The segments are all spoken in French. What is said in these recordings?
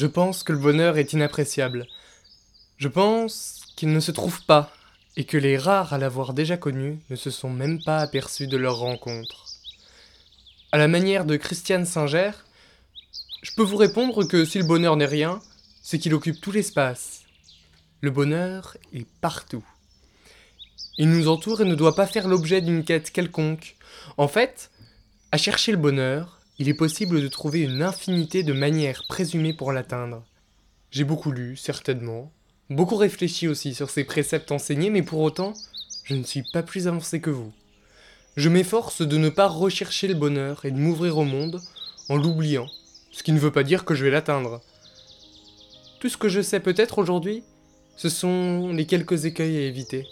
Je pense que le bonheur est inappréciable. Je pense qu'il ne se trouve pas, et que les rares à l'avoir déjà connu ne se sont même pas aperçus de leur rencontre. À la manière de Christiane Singer, je peux vous répondre que si le bonheur n'est rien, c'est qu'il occupe tout l'espace. Le bonheur est partout. Il nous entoure et ne doit pas faire l'objet d'une quête quelconque. En fait, à chercher le bonheur, il est possible de trouver une infinité de manières présumées pour l'atteindre. J'ai beaucoup lu, certainement, beaucoup réfléchi aussi sur ces préceptes enseignés, mais pour autant, je ne suis pas plus avancé que vous. Je m'efforce de ne pas rechercher le bonheur et de m'ouvrir au monde en l'oubliant, ce qui ne veut pas dire que je vais l'atteindre. Tout ce que je sais peut-être aujourd'hui, ce sont les quelques écueils à éviter.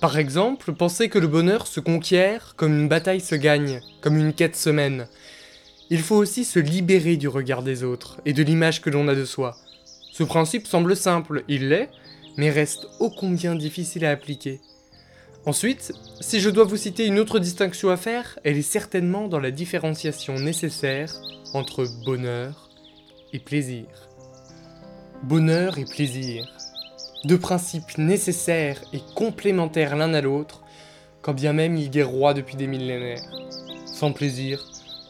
Par exemple, penser que le bonheur se conquiert comme une bataille se gagne, comme une quête se mène. Il faut aussi se libérer du regard des autres et de l'image que l'on a de soi. Ce principe semble simple, il l'est, mais reste ô combien difficile à appliquer. Ensuite, si je dois vous citer une autre distinction à faire, elle est certainement dans la différenciation nécessaire entre bonheur et plaisir. Bonheur et plaisir. Deux principes nécessaires et complémentaires l'un à l'autre, quand bien même ils guerroient depuis des millénaires. Sans plaisir,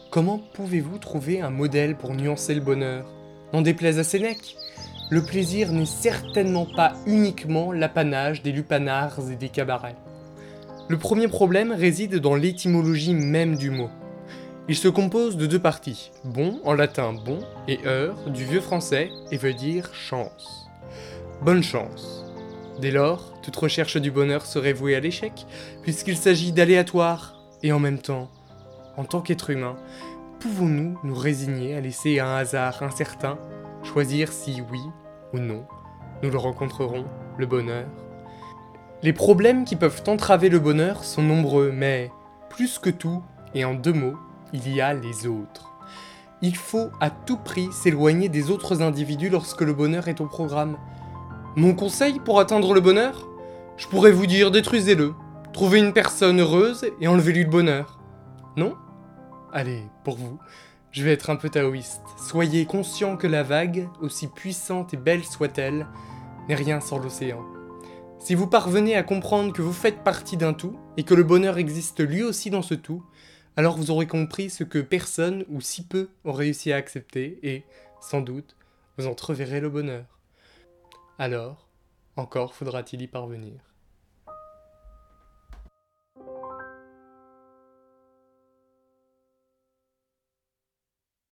comment pouvez-vous trouver un modèle pour nuancer le bonheur? N'en déplaise à Sénèque le plaisir n'est certainement pas uniquement l'apanage des lupanards et des cabarets. Le premier problème réside dans l'étymologie même du mot. Il se compose de deux parties, bon en latin bon et heure du vieux français et veut dire chance. Bonne chance. Dès lors, toute recherche du bonheur serait vouée à l'échec, puisqu'il s'agit d'aléatoire, et en même temps, en tant qu'être humain, pouvons-nous nous résigner à laisser un hasard incertain choisir si oui ou non nous le rencontrerons, le bonheur? Les problèmes qui peuvent entraver le bonheur sont nombreux, mais plus que tout, et en deux mots, il y a les autres. Il faut à tout prix s'éloigner des autres individus lorsque le bonheur est au programme. Mon conseil pour atteindre le bonheur? Je pourrais vous dire détruisez-le, trouvez une personne heureuse et enlevez-lui le bonheur. Non? Allez, pour vous, je vais être un peu taoïste. Soyez conscient que la vague, aussi puissante et belle soit-elle, n'est rien sans l'océan. Si vous parvenez à comprendre que vous faites partie d'un tout, et que le bonheur existe lui aussi dans ce tout, alors vous aurez compris ce que personne ou si peu ont réussi à accepter, et, sans doute, vous entreverrez le bonheur. Alors, encore faudra-t-il y parvenir.